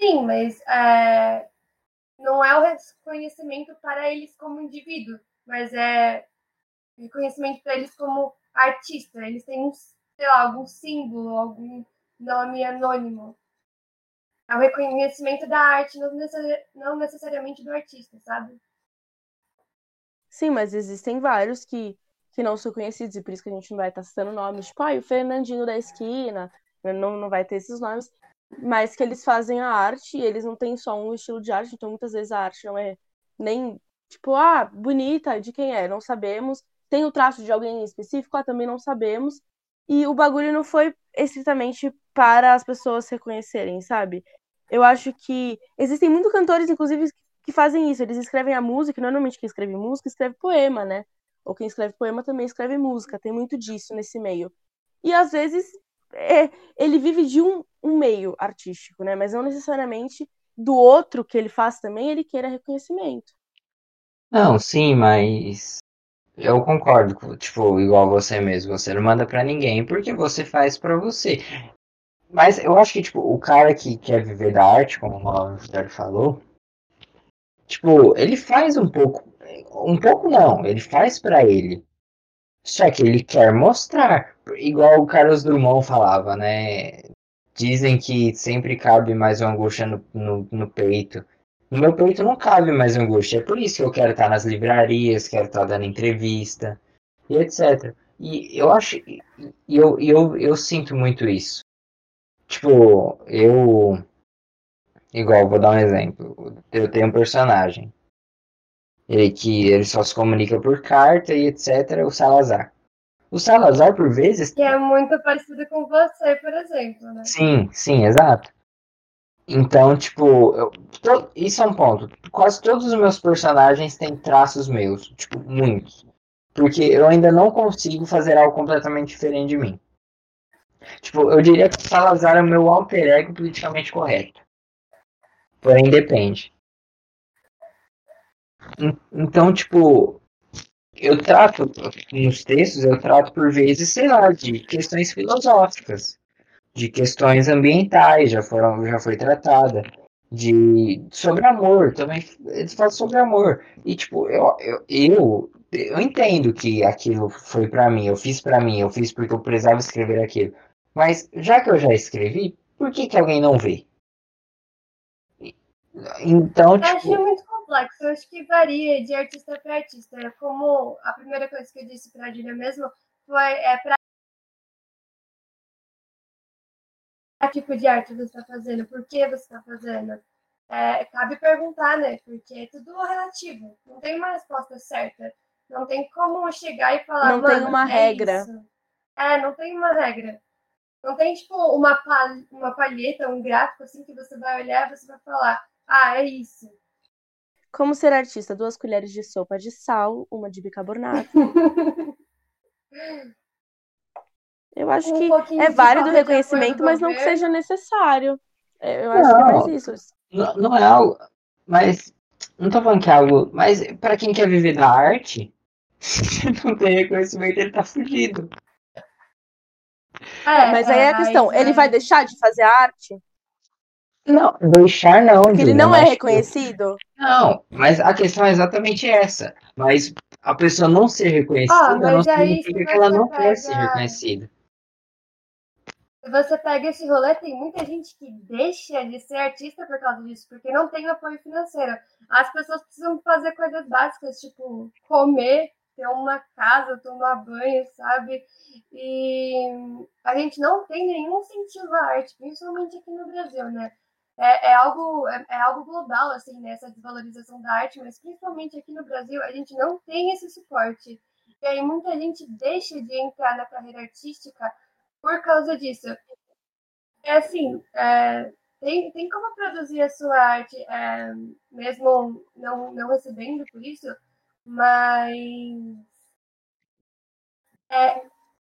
Sim, mas é, não é o reconhecimento para eles como indivíduo, mas é reconhecimento para eles como artista. Eles têm, sei lá, algum símbolo, algum nome anônimo. É o reconhecimento da arte, não, necessari- não necessariamente do artista, sabe? Sim, mas existem vários que, que não são conhecidos, e por isso que a gente não vai estar citando nomes, tipo, ah, o Fernandinho da esquina, né, não, não vai ter esses nomes, mas que eles fazem a arte e eles não têm só um estilo de arte, então muitas vezes a arte não é nem, tipo, ah, bonita, de quem é, não sabemos. Tem o traço de alguém específico, ah, também não sabemos. E o bagulho não foi estritamente para as pessoas reconhecerem, sabe? Eu acho que existem muitos cantores, inclusive, que fazem isso. Eles escrevem a música, normalmente quem escreve música escreve poema, né? Ou quem escreve poema também escreve música. Tem muito disso nesse meio. E às vezes é, ele vive de um, um meio artístico, né? Mas não necessariamente do outro que ele faz também ele queira reconhecimento. Não, sim, mas eu concordo, tipo, igual você mesmo, você não manda pra ninguém porque você faz pra você. Mas eu acho que, tipo, o cara que quer viver da arte, como o José falou, Tipo, ele faz um pouco. Um pouco não, ele faz para ele. Só que ele quer mostrar. Igual o Carlos Drummond falava, né? Dizem que sempre cabe mais uma angústia no, no, no peito. No meu peito não cabe mais angústia. É por isso que eu quero estar nas livrarias, quero estar dando entrevista e etc. E eu acho. Eu, eu, eu sinto muito isso. Tipo, eu. Igual, vou dar um exemplo. Eu tenho um personagem. Ele que ele só se comunica por carta e etc. O Salazar. O Salazar, por vezes. Que é muito parecido com você, por exemplo, né? Sim, sim, exato. Então, tipo, eu, to, isso é um ponto. Quase todos os meus personagens têm traços meus, tipo, muitos. Porque eu ainda não consigo fazer algo completamente diferente de mim. Tipo, eu diria que Salazar é o meu alter ego politicamente correto. Porém, depende. Então, tipo, eu trato, nos textos, eu trato por vezes, sei lá, de questões filosóficas, de questões ambientais, já, foram, já foi tratada, de sobre amor, também eles falam sobre amor. E, tipo, eu, eu, eu, eu entendo que aquilo foi para mim, eu fiz para mim, eu fiz porque eu precisava escrever aquilo. Mas, já que eu já escrevi, por que, que alguém não vê? Então, Eu tipo. acho muito complexo, eu acho que varia de artista para artista. Como a primeira coisa que eu disse para a Julia mesmo foi é para tipo de arte você está fazendo, por que você está fazendo. É, cabe perguntar, né? Porque é tudo relativo, não tem uma resposta certa. Não tem como chegar e falar. Não tem "Mano, uma é regra." isso." É, não tem uma regra. Não tem, tipo, uma, pal uma palheta, um gráfico assim que você vai olhar e você vai falar, ah, é isso. Como ser artista? Duas colheres de sopa de sal, uma de bicarbonato. (laughs) Eu acho Um que é válido o reconhecimento, mas não que seja necessário. É, Eu acho que é Não. mais isso. Não, não é algo. Mas. Não tô falando que é algo. Mas pra quem quer viver da arte, se (laughs) não tem reconhecimento, ele tá fudido. É, Mas aí é a questão, ele vai deixar de fazer arte? Não, deixar não. Porque ele Júlia, não é reconhecido? Não, mas a questão é exatamente essa. Mas a pessoa não ser reconhecida Ah, não significa que ela não quer ser reconhecida. Você pega esse rolê, tem muita gente que deixa de ser artista por causa disso, porque não tem apoio financeiro. As pessoas precisam fazer coisas básicas, tipo comer, ter uma casa, tomar banho, sabe? E a gente não tem nenhum incentivo à arte, principalmente aqui no Brasil, né? É, é algo, é, é algo global, assim, né? Essa desvalorização da arte, mas principalmente aqui no Brasil, a gente não tem esse suporte. E aí muita gente deixa de entrar na carreira artística por causa disso. É assim, é, tem, tem como produzir a sua arte é, mesmo não, não recebendo por isso, mas é,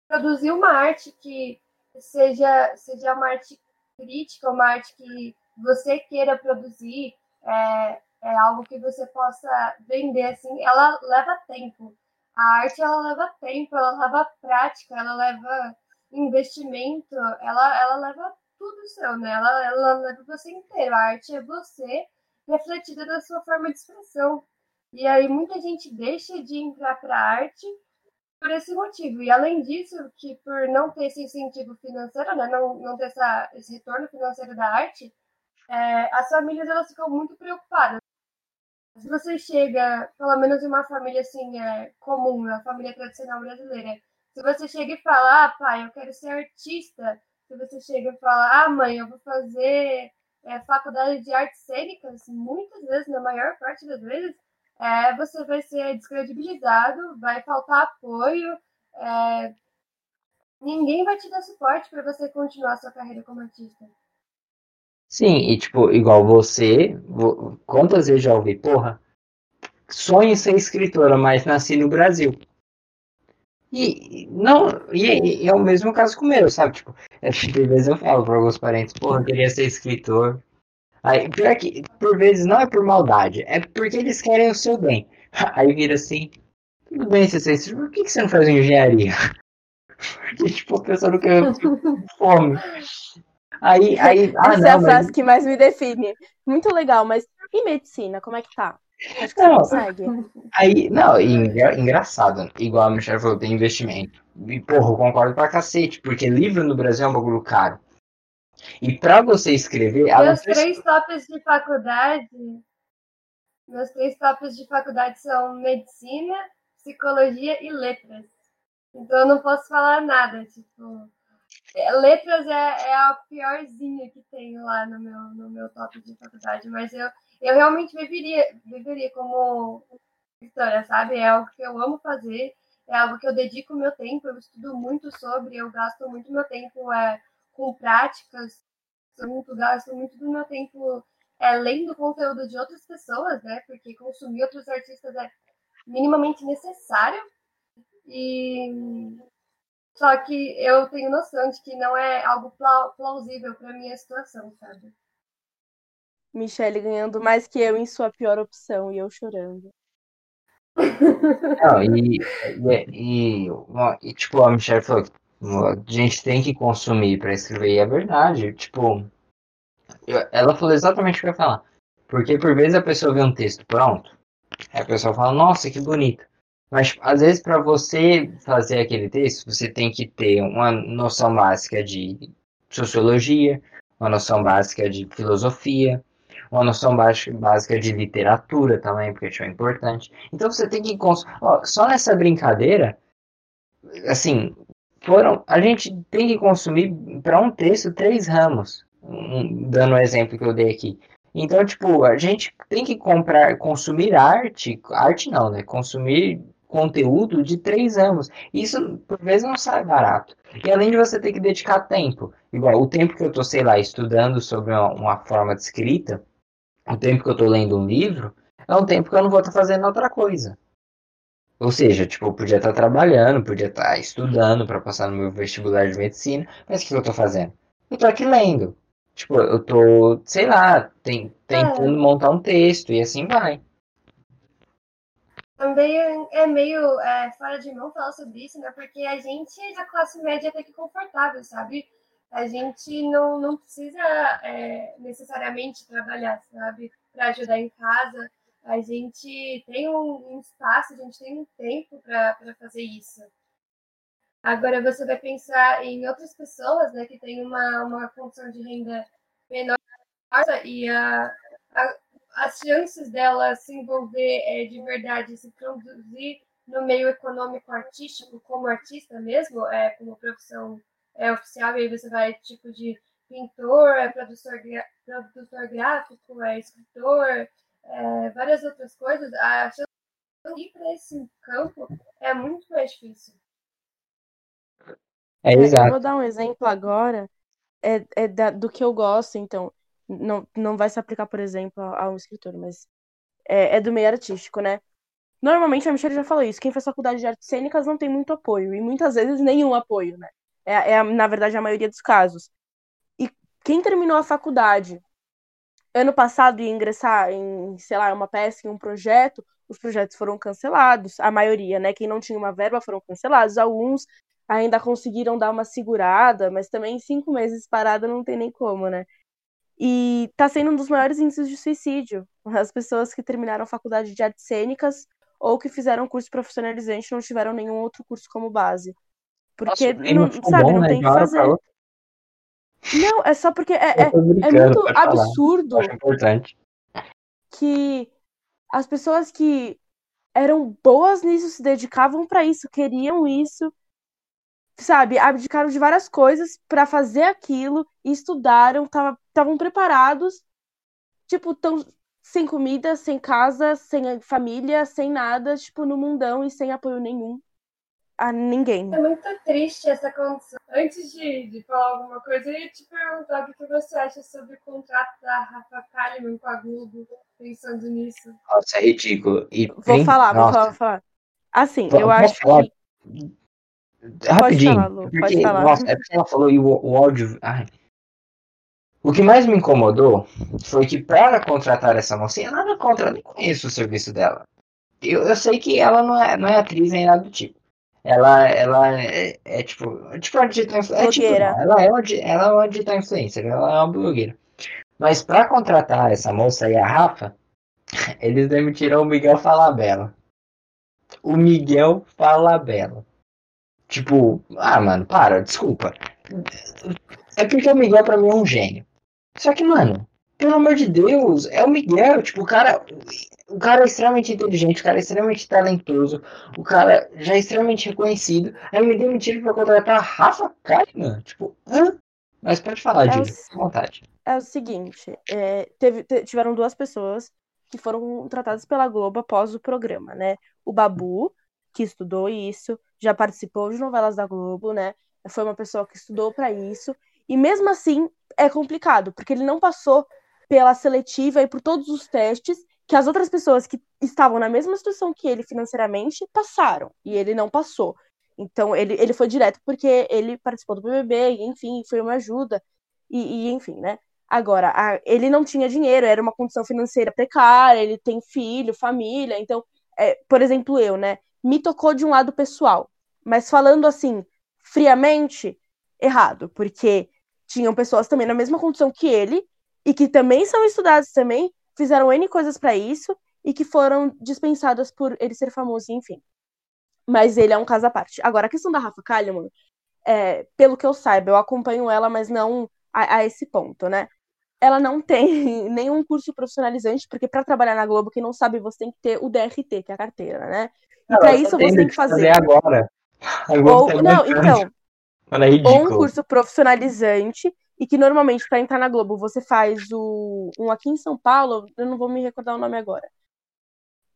produzir uma arte que seja, seja uma arte crítica, uma arte que você queira produzir, é, é algo que você possa vender assim, ela leva tempo. A arte ela leva tempo, ela leva prática, ela leva investimento, ela, ela leva tudo seu, né? Ela, ela leva você inteiro. A arte é você refletida na sua forma de expressão. E aí muita gente deixa de entrar para a arte por esse motivo. E além disso, que por não ter esse incentivo financeiro, né, não, não ter essa, esse retorno financeiro da arte, é, as famílias elas ficam muito preocupadas. Se você chega, pelo menos em uma família assim, é, comum, a família tradicional brasileira, se você chega e fala, ah, pai, eu quero ser artista, se você chega e fala, ah, mãe, eu vou fazer é, faculdade de artes cênicas, muitas vezes, na maior parte das vezes, é, você vai ser descredibilizado, vai faltar apoio, é, ninguém vai te dar suporte para você continuar sua carreira como artista. Sim, e tipo, igual você, vo- quantas vezes já ouvi, porra, sonho em ser escritora, mas nasci no Brasil. E não, e, e é o mesmo caso com o meu, sabe? Tipo, é, às vezes eu falo para alguns parentes, porra, eu queria ser escritor. Aí, pior que, por vezes, não é por maldade, é porque eles querem o seu bem. (laughs) Aí vira assim, tudo bem você ser escritor, por que que você não faz engenharia? (laughs) Porque, tipo, a pessoa não quer (laughs) fome. Aí, aí, ah, Essa é a não, mas frase que mais me define. Muito legal, mas e medicina, como é que tá? Acho que você Não. consegue. (laughs) Aí, não, engra- engraçado, igual a Michelle falou, tem investimento. E, porra, eu concordo pra cacete, porque livro no Brasil é um bagulho caro. E pra você escrever, Meus três tops de faculdade. Meus três tops de faculdade são medicina, psicologia e letras. Então eu não posso falar nada, tipo. é, Letras é, é a piorzinha que tem lá no meu, no meu top de faculdade, mas eu, eu realmente viveria, viveria como escritora, sabe? É algo que eu amo fazer, é algo que eu dedico meu tempo, eu estudo muito sobre, eu gasto muito meu tempo é, com práticas, muito, gasto muito do meu tempo é, lendo conteúdo de outras pessoas, né? Porque consumir outros artistas é minimamente necessário. E só que eu tenho noção de que não é algo pla- plausível para minha situação, sabe? Michelle ganhando mais que eu em sua pior opção e eu chorando. Não, e, e, e, e, tipo, a Michelle falou que a gente tem que consumir pra escrever, e é verdade, tipo, ela falou exatamente o que eu ia falar. Porque por vezes a pessoa vê um texto pronto, aí a pessoa fala, nossa, que bonito. Mas às vezes para você fazer aquele texto, você tem que ter uma noção básica de sociologia, uma noção básica de filosofia, uma noção básica de literatura também, porque isso é importante. Então você tem que cons- ó, só nessa brincadeira, assim, foram a gente tem que consumir para um texto três ramos, um- dando o exemplo que eu dei aqui. Então, tipo, a gente tem que comprar, consumir arte, arte não, né? Consumir conteúdo de três ramos. Isso, por vezes, não sai barato. E além de você ter que dedicar tempo, igual o tempo que eu tô, sei lá, estudando sobre uma, uma forma de escrita, o tempo que eu tô lendo um livro, é um tempo que eu não vou estar fazendo outra coisa. Ou seja, tipo, eu podia estar trabalhando, podia estar estudando para passar no meu vestibular de medicina, mas o que eu tô fazendo? Eu tô aqui lendo. Tipo, eu tô, sei lá, tem, tentando montar um texto e assim vai. Também é meio é, fora de mão falar sobre isso, né? Porque a gente da classe média até que confortável, sabe? A gente não, não precisa é, necessariamente trabalhar, sabe? Para ajudar em casa. A gente tem um, um espaço, a gente tem um tempo para fazer isso. Agora você vai pensar em outras pessoas, né, que têm uma, uma condição de renda menor e a, a, as chances dela se envolver é, de verdade, se produzir no meio econômico artístico, como artista mesmo, é, como profissão é, oficial, e aí você vai tipo de pintor, é, produtor, produtor gráfico, é, escritor, é, várias outras coisas, a chance de ir para esse campo é muito mais difícil. É, É, eu exato. vou dar um exemplo agora é, é da- do que eu gosto, então. Não, não vai se aplicar, por exemplo, a, a um escritor, mas é, é do meio artístico, né? Normalmente, a Michelle já falou isso, quem faz faculdade de artes cênicas não tem muito apoio, e muitas vezes nenhum apoio, né? É, é, na verdade, a maioria dos casos. E quem terminou a faculdade ano passado ia ingressar em, sei lá, uma peça, em um projeto, os projetos foram cancelados, a maioria, né? Quem não tinha uma verba foram cancelados, alguns ainda conseguiram dar uma segurada, mas também cinco meses parada não tem nem como, né? E tá sendo um dos maiores índices de suicídio. As pessoas que terminaram a faculdade de artes cênicas ou que fizeram curso profissionalizante não tiveram nenhum outro curso como base. Porque, Nossa, não, sabe, bom, não né? tem que fazer. Não, é só porque é, é, é muito absurdo que as pessoas que eram boas nisso se dedicavam pra isso, queriam isso, sabe? Abdicaram de várias coisas pra fazer aquilo, estudaram, estavam preparados, tipo, tão sem comida, sem casa, sem família, sem nada, tipo, no mundão e sem apoio nenhum a ninguém. É muito triste essa condição. Antes de, de falar alguma coisa, eu ia te perguntar o que você acha sobre o contrato da Rafa Kalimann com a Globo, pensando nisso. Nossa, é ridículo. E Vou falar, vou Nossa, falar, vou falar. Assim, Vou- eu vou acho falar. que. Rapidinho. falar, Lu, pode porque, falar. Nossa, é porque ela falou e o, o áudio. ai. O que mais me incomodou foi que para contratar essa mocinha, nada contra, eu nem conheço o serviço dela. Eu, eu sei que ela não é, não é atriz nem nada do tipo. Ela, ela é, é tipo, tipo uma digital. É, tipo, ela, é uma, ela é uma digital influencer, ela é uma blogueira. Mas para contratar essa moça aí, a Rafa, (laughs) Eles demitiram o Miguel Falabella. O Miguel Falabella. Tipo, ah, mano, para, desculpa. É porque o Miguel pra mim é um gênio. Só que, mano, pelo amor de Deus, é o Miguel. Tipo, o cara. O cara é extremamente inteligente, o cara é extremamente talentoso, o cara já é extremamente reconhecido. Aí me demitiram pra contratar Rafa Kalimann. Tipo, hã? Mas pode falar, É o Júlio, s- à vontade. É o seguinte, é, teve- te- tiveram duas pessoas que foram contratadas pela Globo após o programa, né? O Babu, que estudou isso, já participou de novelas da Globo, né? Foi uma pessoa que estudou para isso. E mesmo assim, é complicado, porque ele não passou pela seletiva e por todos os testes que as outras pessoas que estavam na mesma situação que ele financeiramente passaram. E ele não passou. Então, ele, ele foi direto porque ele participou do BBB, enfim, foi uma ajuda. E, e, enfim, né? Agora, a- ele não tinha dinheiro, era uma condição financeira precária, ele tem filho, família. Então, é, por exemplo, eu, né? Me tocou de um lado pessoal. Mas falando assim, friamente, errado. Porque tinham pessoas também na mesma condição que ele, e que também são estudados também, fizeram N coisas para isso, e que foram dispensadas por ele ser famoso, enfim. Mas ele é um caso à parte. Agora, a questão da Rafa Kalimann, é, pelo que eu saiba, eu acompanho ela, mas não a, a esse ponto, né? Ela não tem (laughs) nenhum curso profissionalizante, porque para trabalhar na Globo, quem não sabe, você tem que ter o DRT, que é a carteira, né? E para isso você tem que fazer. agora. A Globo Ou, tá não, então, é ou um curso profissionalizante, e que normalmente para entrar na Globo você faz o um aqui em São Paulo, eu não vou me recordar o nome agora.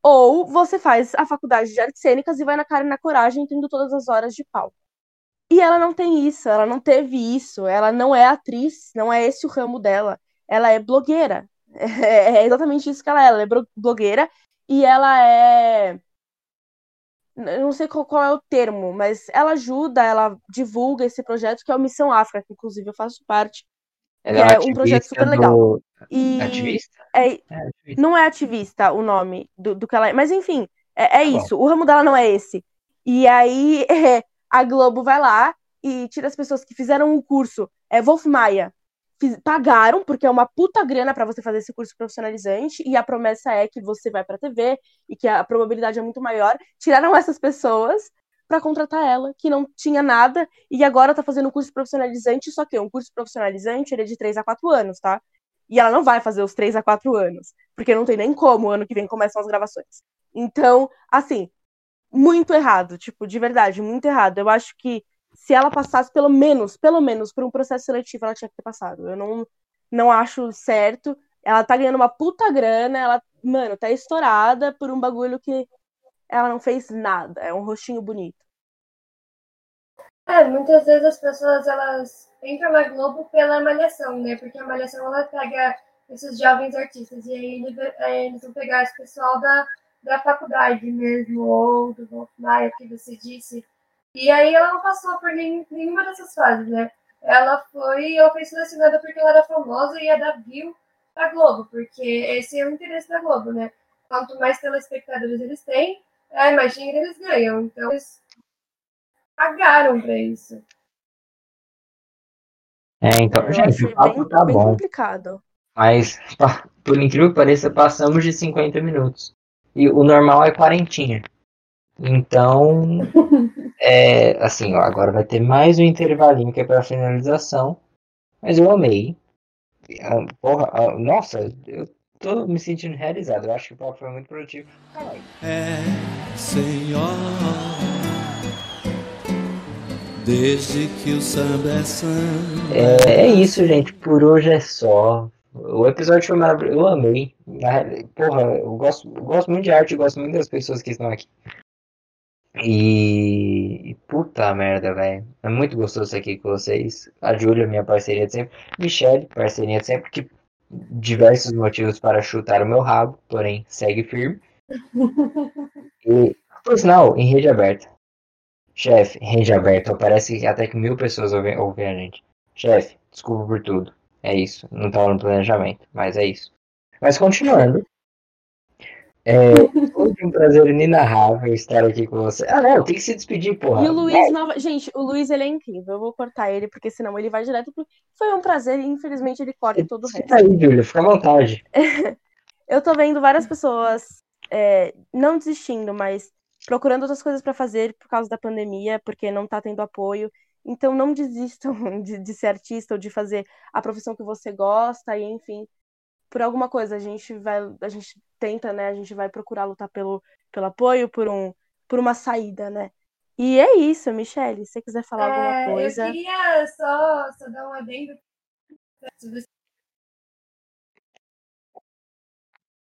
Ou você faz a faculdade de artes cênicas e vai na cara e na coragem, tendo todas as horas de palco. E ela não tem isso, ela não teve isso, ela não é atriz, não é esse o ramo dela. Ela é blogueira. (laughs) É exatamente isso que ela é. Ela é blogueira e ela é. Eu não sei qual, qual é o termo, mas ela ajuda, ela divulga esse projeto que é o Missão África, que inclusive eu faço parte. Ela é uma um projeto super legal. do- E Ativista? é, É, ativista. não é ativista o nome do, do que ela é. Mas enfim, é, é Tá bom. isso. O ramo dela não é esse. E aí (laughs) é, a Globo vai lá e tira as pessoas que fizeram o curso. É Wolf Maia. Pagaram, porque é uma puta grana pra você fazer esse curso profissionalizante, e a promessa é que você vai pra TV e que a probabilidade é muito maior. Tiraram essas pessoas pra contratar ela, que não tinha nada, e agora tá fazendo um curso profissionalizante, só que um curso profissionalizante ele é de 3 a 4 anos, tá? E ela não vai fazer os 3 a 4 anos, porque não tem nem como, ano que vem começam as gravações. Então, assim, muito errado, tipo, de verdade, muito errado. Eu acho que se ela passasse pelo menos, pelo menos por um processo seletivo, ela tinha que ter passado. Eu não, não acho certo. Ela tá ganhando uma puta grana, ela, mano, tá estourada por um bagulho que ela não fez nada. É um rostinho bonito. É, muitas vezes as pessoas elas entram na Globo pela malhação, né? Porque a malhação ela pega esses jovens artistas e aí ele- aí eles vão pegar esse pessoal da, da faculdade mesmo, ou do Wolf Maia, que você disse. E aí ela não passou por nenhuma dessas fases, né? Ela foi, ela foi selecionada porque ela era famosa e ia dar view pra Globo, porque esse é o interesse da Globo, né? Quanto mais telespectadores eles têm, é, mais dinheiro eles ganham. Então eles pagaram pra isso. É, então, Eu gente, o papo bem, tá bem bom. complicado. Mas, por incrível que pareça, passamos de 50 minutos. E o normal é quarentinha. Então, (laughs) é, assim, ó, agora vai ter mais um intervalinho que é pra finalização. Mas eu amei. Ah, Porra, ah, nossa, eu tô me sentindo realizado. Eu acho que o papo foi muito produtivo. Caralho. É, Senhor, desde que o samba é samba. É, é isso, gente. Por hoje é só. O episódio foi maravilhoso. Eu amei. Porra, eu gosto, eu gosto muito de arte, eu gosto muito das pessoas que estão aqui. E. Puta merda, velho. É muito gostoso aqui com vocês. A Júlia, minha parceria de sempre. Michelle, parceria de sempre. Que diversos motivos para chutar o meu rabo, porém segue firme. E, por sinal, em rede aberta. Chefe, rede aberta, parece que até que mil pessoas ouvem, ouvem a gente. Chefe, desculpa por tudo. É isso. Não tava no planejamento, mas é isso. Mas continuando. É, foi um prazer inenarrável estar aqui com você. Ah, não, tem que se despedir, porra. E o Luiz, nova... gente, o Luiz ele é incrível. Eu vou cortar ele, porque senão ele vai direto pro. Foi um prazer e infelizmente ele corta todo o resto. aí, Júlia, fica à vontade. (laughs) eu tô vendo várias pessoas é, não desistindo, mas procurando outras coisas para fazer por causa da pandemia, porque não tá tendo apoio. Então não desistam (laughs) de, de, ser artista ou de fazer a profissão que você gosta, e enfim, por alguma coisa a gente vai, a gente tenta, né? A gente vai procurar lutar pelo, pelo apoio, por um, por uma saída, né? E é isso, Michelle. Se você quiser falar é, alguma coisa. Eu queria só, só dar um adendo.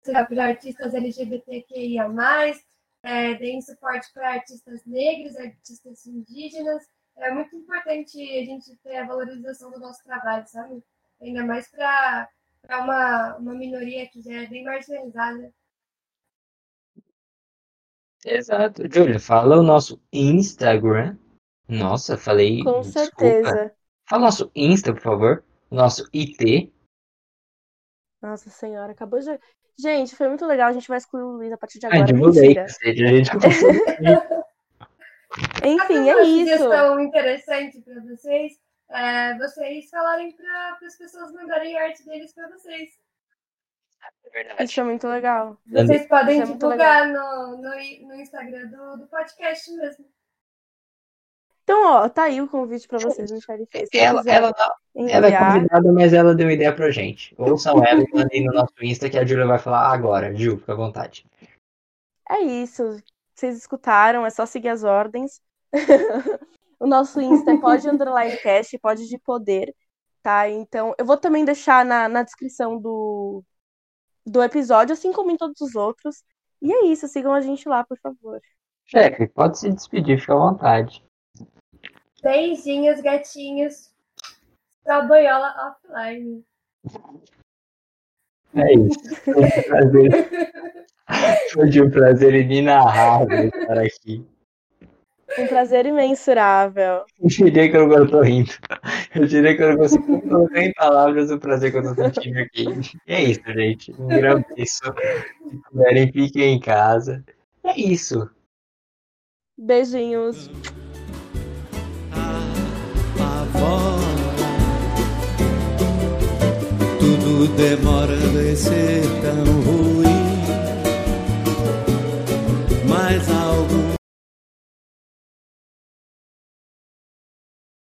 Para artistas LGBTQIA, é, deem suporte para artistas negros, artistas indígenas. É muito importante a gente ter a valorização do nosso trabalho, sabe? Ainda mais para uma, uma minoria que já é bem marginalizada. Exato. Júlia, fala o nosso Instagram. Nossa, falei. Com desculpa. certeza. Fala o nosso Insta, por favor. Nosso IT. Nossa senhora, acabou de. Gente, foi muito legal. A gente vai excluir o Luiz a partir de agora. Ah, divulguei, cacete, a gente (laughs) Enfim, é isso. Uma sugestão interessante para vocês é vocês falarem para as pessoas mandarem arte deles para vocês. É isso é muito legal. Vocês podem é divulgar no, no, no, Instagram do, do podcast mesmo. Então, ó, tá aí o convite para vocês, Michelle fez. Ela, ela, ela é convidada, mas ela deu ideia pra gente. Ouçam ela e mandem no nosso Insta que a Júlia vai falar agora. Ju, fica à vontade. É isso. Vocês escutaram, é só seguir as ordens. (laughs) o nosso Insta é pode underline cast, pode de poder, tá? Então, eu vou também deixar na, na descrição do, do episódio, assim como em todos os outros. E é isso, sigam a gente lá, por favor. Chefe, pode se despedir, fica à vontade. Beijinhos, gatinhos. Pra boiola offline. É isso. Foi um prazer. (laughs) Foi um prazer inenarrável estar aqui. Um prazer imensurável. Eu diria que eu não tô rindo. Eu diria que eu não consigo colocar em palavras o prazer que eu tô sentindo aqui. E é isso, gente. Um grande beijo. Se puderem, fiquem em casa. É isso. Beijinhos. Tudo demora a ser tão ruim, mas a